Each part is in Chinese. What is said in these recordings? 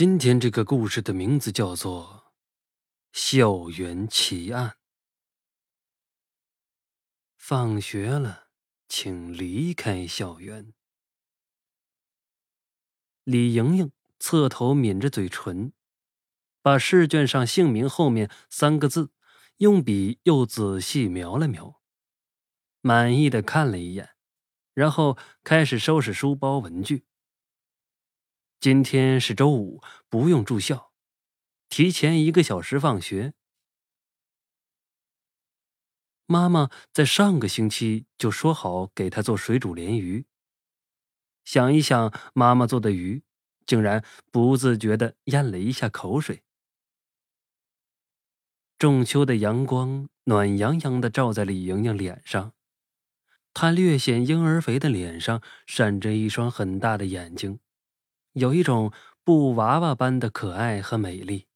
今天这个故事的名字叫做《校园奇案》。放学了，请离开校园。李莹莹侧头抿着嘴唇，把试卷上姓名后面三个字用笔又仔细描了描，满意的看了一眼，然后开始收拾书包文具。今天是周五，不用住校，提前一个小时放学。妈妈在上个星期就说好给他做水煮鲢鱼。想一想，妈妈做的鱼，竟然不自觉的咽了一下口水。仲秋的阳光暖洋洋的照在李莹莹脸上，她略显婴儿肥的脸上闪着一双很大的眼睛。有一种布娃娃般的可爱和美丽。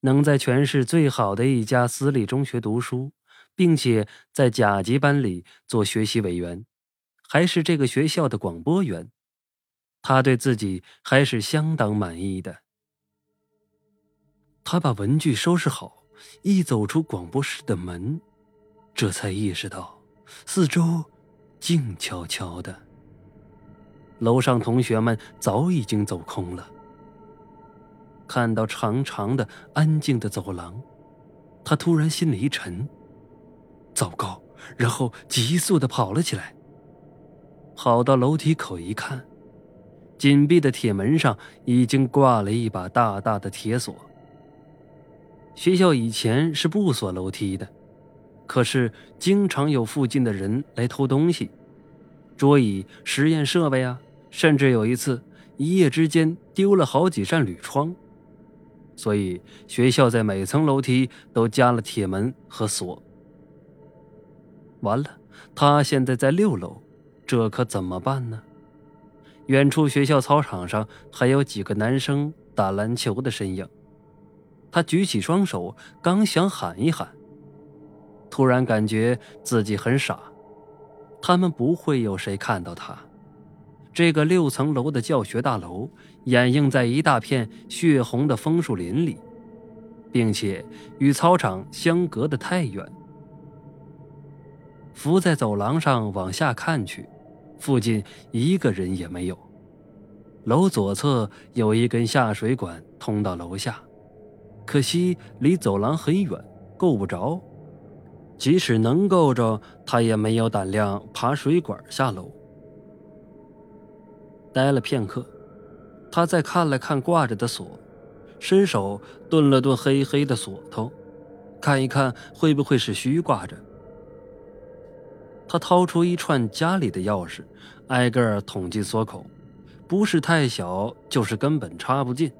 能在全市最好的一家私立中学读书，并且在甲级班里做学习委员，还是这个学校的广播员，他对自己还是相当满意的。他把文具收拾好，一走出广播室的门，这才意识到四周静悄悄的。楼上同学们早已经走空了。看到长长的、安静的走廊，他突然心里一沉，糟糕！然后急速的跑了起来。跑到楼梯口一看，紧闭的铁门上已经挂了一把大大的铁锁。学校以前是不锁楼梯的，可是经常有附近的人来偷东西，桌椅、实验设备啊。甚至有一次，一夜之间丢了好几扇铝窗，所以学校在每层楼梯都加了铁门和锁。完了，他现在在六楼，这可怎么办呢？远处学校操场上还有几个男生打篮球的身影。他举起双手，刚想喊一喊，突然感觉自己很傻，他们不会有谁看到他。这个六层楼的教学大楼掩映在一大片血红的枫树林里，并且与操场相隔得太远。伏在走廊上往下看去，附近一个人也没有。楼左侧有一根下水管通到楼下，可惜离走廊很远，够不着。即使能够着，他也没有胆量爬水管下楼。待了片刻，他再看了看挂着的锁，伸手顿了顿黑黑的锁头，看一看会不会是虚挂着。他掏出一串家里的钥匙，挨个捅进锁口，不是太小，就是根本插不进。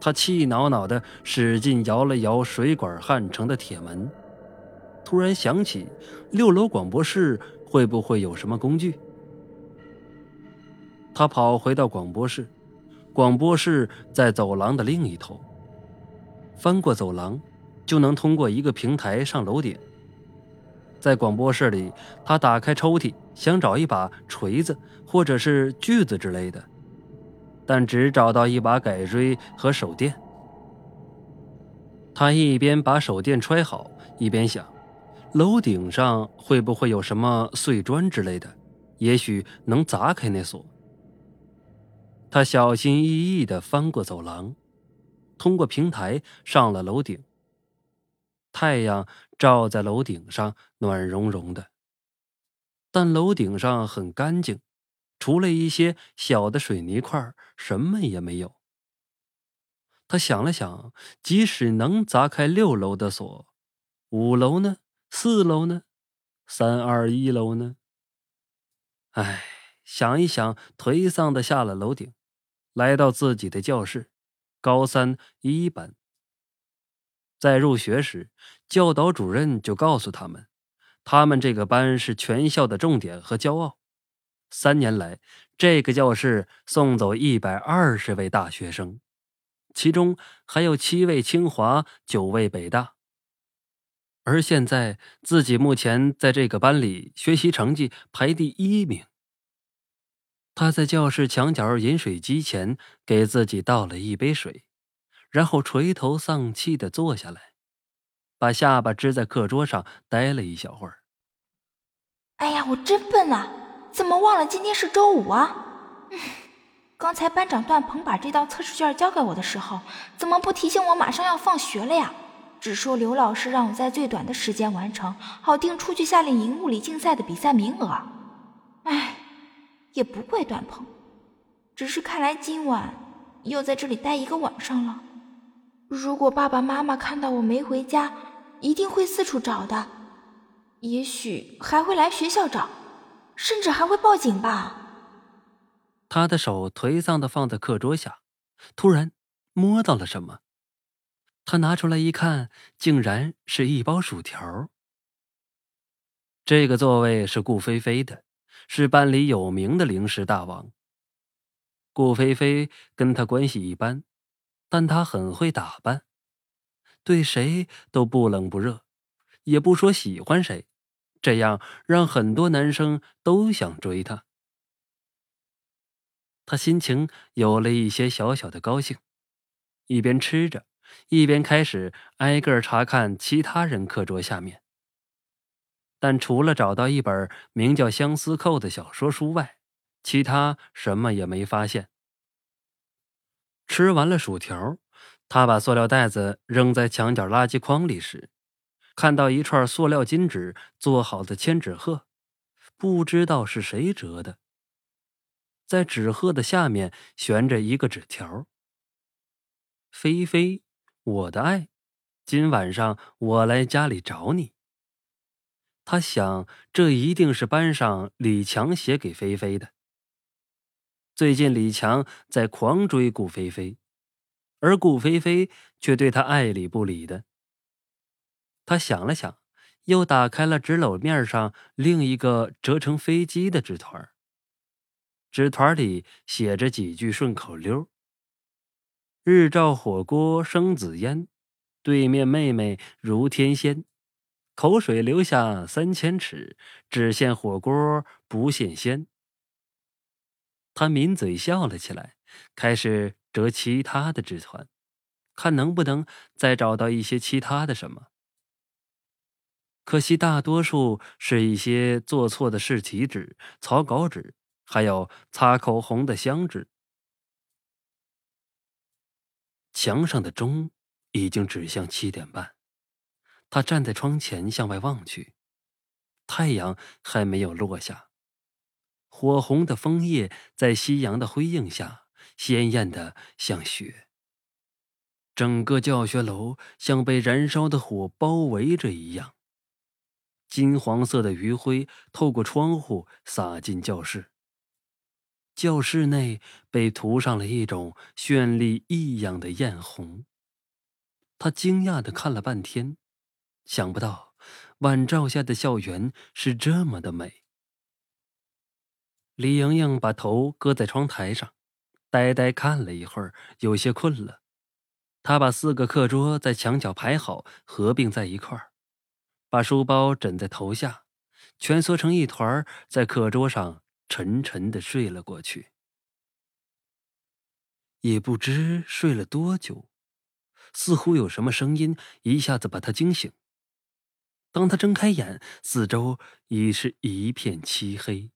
他气恼恼的使劲摇了摇水管焊成的铁门，突然想起六楼广播室会不会有什么工具。他跑回到广播室，广播室在走廊的另一头。翻过走廊，就能通过一个平台上楼顶。在广播室里，他打开抽屉，想找一把锤子或者是锯子之类的，但只找到一把改锥和手电。他一边把手电揣好，一边想：楼顶上会不会有什么碎砖之类的？也许能砸开那锁。他小心翼翼地翻过走廊，通过平台上了楼顶。太阳照在楼顶上，暖融融的。但楼顶上很干净，除了一些小的水泥块，什么也没有。他想了想，即使能砸开六楼的锁，五楼呢？四楼呢？三二一楼呢？唉，想一想，颓丧的下了楼顶。来到自己的教室，高三一班。在入学时，教导主任就告诉他们，他们这个班是全校的重点和骄傲。三年来，这个教室送走一百二十位大学生，其中还有七位清华，九位北大。而现在，自己目前在这个班里学习成绩排第一名。他在教室墙角饮水机前给自己倒了一杯水，然后垂头丧气的坐下来，把下巴支在课桌上，待了一小会儿。哎呀，我真笨啊！怎么忘了今天是周五啊？刚才班长段鹏把这道测试卷交给我的时候，怎么不提醒我马上要放学了呀？只说刘老师让我在最短的时间完成，好定出去夏令营物理竞赛的比赛名额。哎。也不怪段鹏，只是看来今晚又在这里待一个晚上了。如果爸爸妈妈看到我没回家，一定会四处找的，也许还会来学校找，甚至还会报警吧。他的手颓丧的放在课桌下，突然摸到了什么，他拿出来一看，竟然是一包薯条。这个座位是顾菲菲的。是班里有名的零食大王。顾菲菲跟他关系一般，但他很会打扮，对谁都不冷不热，也不说喜欢谁，这样让很多男生都想追他。他心情有了一些小小的高兴，一边吃着，一边开始挨个查看其他人课桌下面。但除了找到一本名叫《相思扣》的小说书外，其他什么也没发现。吃完了薯条，他把塑料袋子扔在墙角垃圾筐里时，看到一串塑料金纸做好的千纸鹤，不知道是谁折的。在纸鹤的下面悬着一个纸条：“菲菲，我的爱，今晚上我来家里找你。”他想，这一定是班上李强写给菲菲的。最近李强在狂追顾菲菲，而顾菲菲却对他爱理不理的。他想了想，又打开了纸篓面上另一个折成飞机的纸团纸团里写着几句顺口溜：“日照火锅生紫烟，对面妹妹如天仙。”口水流下三千尺，只羡火锅不羡仙。他抿嘴笑了起来，开始折其他的纸团，看能不能再找到一些其他的什么。可惜大多数是一些做错的试题纸、草稿纸，还有擦口红的香纸。墙上的钟已经指向七点半。他站在窗前向外望去，太阳还没有落下，火红的枫叶在夕阳的辉映下鲜艳的像雪。整个教学楼像被燃烧的火包围着一样，金黄色的余晖透过窗户洒进教室。教室内被涂上了一种绚丽异样的艳红。他惊讶的看了半天。想不到，晚照下的校园是这么的美。李莹莹把头搁在窗台上，呆呆看了一会儿，有些困了。她把四个课桌在墙角排好，合并在一块儿，把书包枕在头下，蜷缩成一团，在课桌上沉沉的睡了过去。也不知睡了多久，似乎有什么声音一下子把她惊醒。当他睁开眼，四周已是一片漆黑。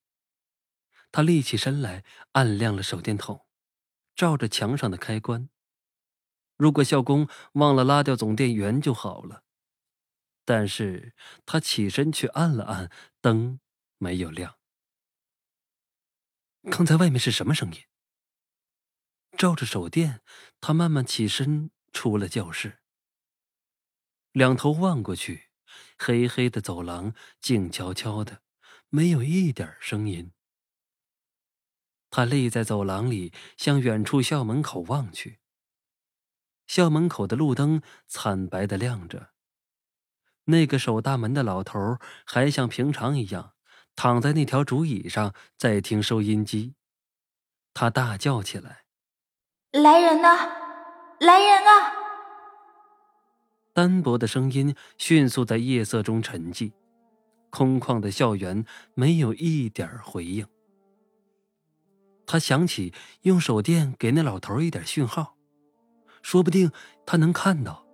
他立起身来，按亮了手电筒，照着墙上的开关。如果校工忘了拉掉总电源就好了。但是他起身去按了按，灯没有亮。刚才外面是什么声音？照着手电，他慢慢起身出了教室。两头望过去。黑黑的走廊，静悄悄的，没有一点声音。他立在走廊里，向远处校门口望去。校门口的路灯惨白的亮着，那个守大门的老头还像平常一样躺在那条竹椅上，在听收音机。他大叫起来：“来人呐，来人啊！”单薄的声音迅速在夜色中沉寂，空旷的校园没有一点回应。他想起用手电给那老头一点讯号，说不定他能看到。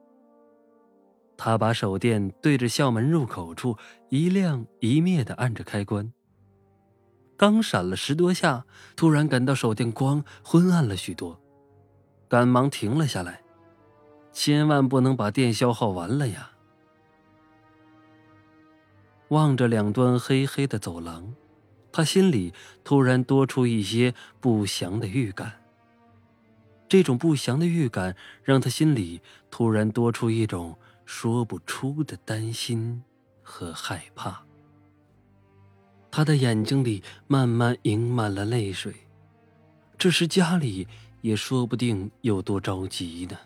他把手电对着校门入口处一亮一灭的按着开关。刚闪了十多下，突然感到手电光昏暗了许多，赶忙停了下来，千万不能把电消耗完了呀！望着两端黑黑的走廊。他心里突然多出一些不祥的预感。这种不祥的预感让他心里突然多出一种说不出的担心和害怕。他的眼睛里慢慢盈满了泪水。这时家里也说不定有多着急呢。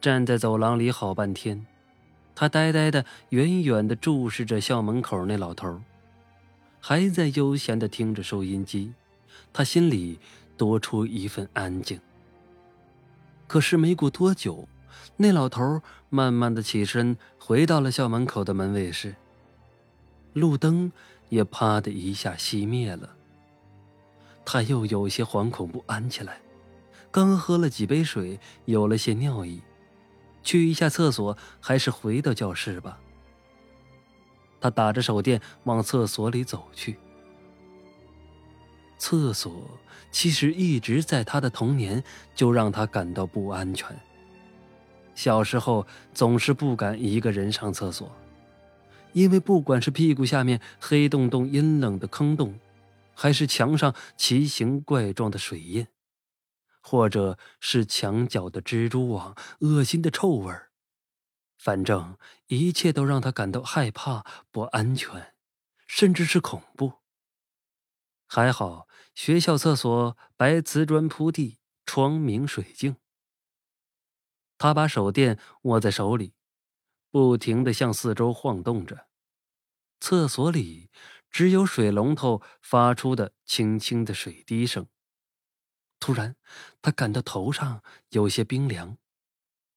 站在走廊里好半天，他呆呆的、远远的注视着校门口那老头。还在悠闲的听着收音机，他心里多出一份安静。可是没过多久，那老头慢慢的起身，回到了校门口的门卫室。路灯也啪的一下熄灭了。他又有些惶恐不安起来。刚喝了几杯水，有了些尿意，去一下厕所，还是回到教室吧。他打着手电往厕所里走去。厕所其实一直在他的童年就让他感到不安全。小时候总是不敢一个人上厕所，因为不管是屁股下面黑洞洞阴冷的坑洞，还是墙上奇形怪状的水印，或者是墙角的蜘蛛网、恶心的臭味儿。反正一切都让他感到害怕、不安全，甚至是恐怖。还好学校厕所白瓷砖铺地，窗明水净。他把手电握在手里，不停的向四周晃动着。厕所里只有水龙头发出的轻轻的水滴声。突然，他感到头上有些冰凉，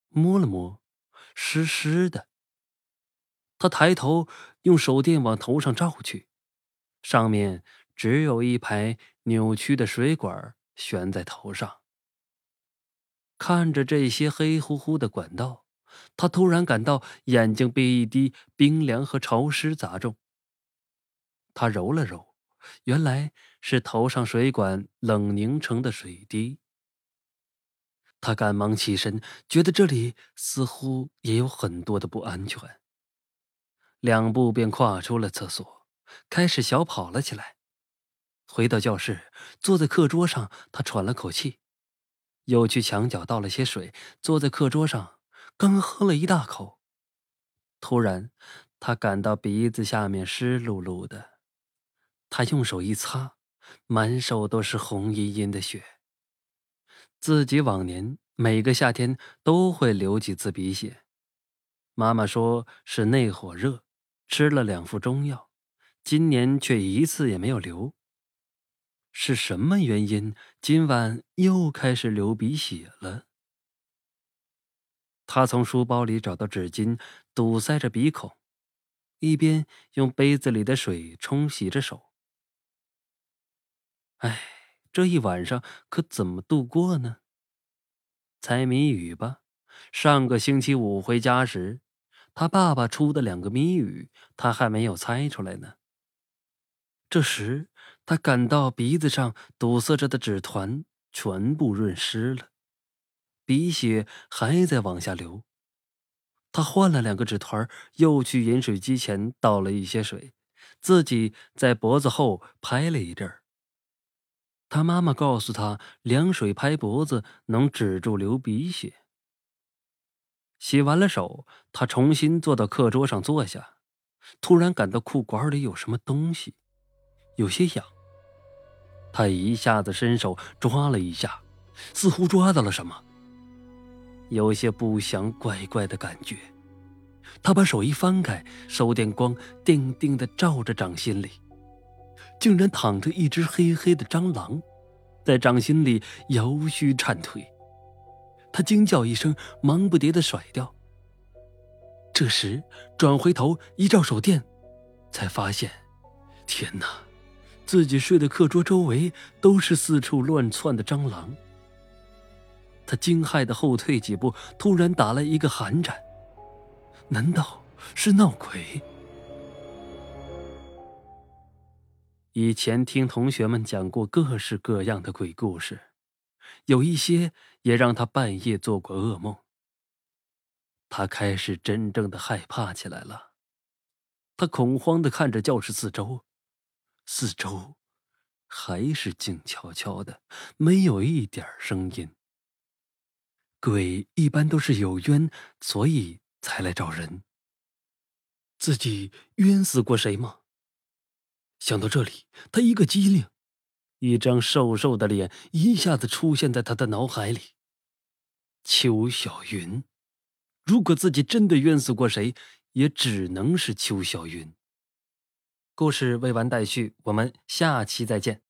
摸了摸。湿湿的。他抬头用手电往头上照去，上面只有一排扭曲的水管悬在头上。看着这些黑乎乎的管道，他突然感到眼睛被一滴冰凉和潮湿砸中。他揉了揉，原来是头上水管冷凝成的水滴。他赶忙起身，觉得这里似乎也有很多的不安全。两步便跨出了厕所，开始小跑了起来。回到教室，坐在课桌上，他喘了口气，又去墙角倒了些水，坐在课桌上，刚喝了一大口，突然，他感到鼻子下面湿漉漉的。他用手一擦，满手都是红殷殷的血。自己往年每个夏天都会流几次鼻血，妈妈说是内火热，吃了两副中药，今年却一次也没有流。是什么原因？今晚又开始流鼻血了？他从书包里找到纸巾，堵塞着鼻孔，一边用杯子里的水冲洗着手。哎。这一晚上可怎么度过呢？猜谜语吧。上个星期五回家时，他爸爸出的两个谜语，他还没有猜出来呢。这时，他感到鼻子上堵塞着的纸团全部润湿了，鼻血还在往下流。他换了两个纸团，又去饮水机前倒了一些水，自己在脖子后拍了一阵儿。他妈妈告诉他，凉水拍脖子能止住流鼻血。洗完了手，他重新坐到课桌上坐下，突然感到裤管里有什么东西，有些痒。他一下子伸手抓了一下，似乎抓到了什么，有些不祥怪怪的感觉。他把手一翻开，手电光定定的照着掌心里。竟然躺着一只黑黑的蟑螂，在掌心里摇须颤腿。他惊叫一声，忙不迭的甩掉。这时转回头一照手电，才发现，天哪，自己睡的课桌周围都是四处乱窜的蟑螂。他惊骇的后退几步，突然打了一个寒颤。难道是闹鬼？以前听同学们讲过各式各样的鬼故事，有一些也让他半夜做过噩梦。他开始真正的害怕起来了。他恐慌的看着教室四周，四周还是静悄悄的，没有一点声音。鬼一般都是有冤，所以才来找人。自己冤死过谁吗？想到这里，他一个机灵，一张瘦瘦的脸一下子出现在他的脑海里。邱小云，如果自己真的冤死过谁？也只能是邱小云。故事未完待续，我们下期再见。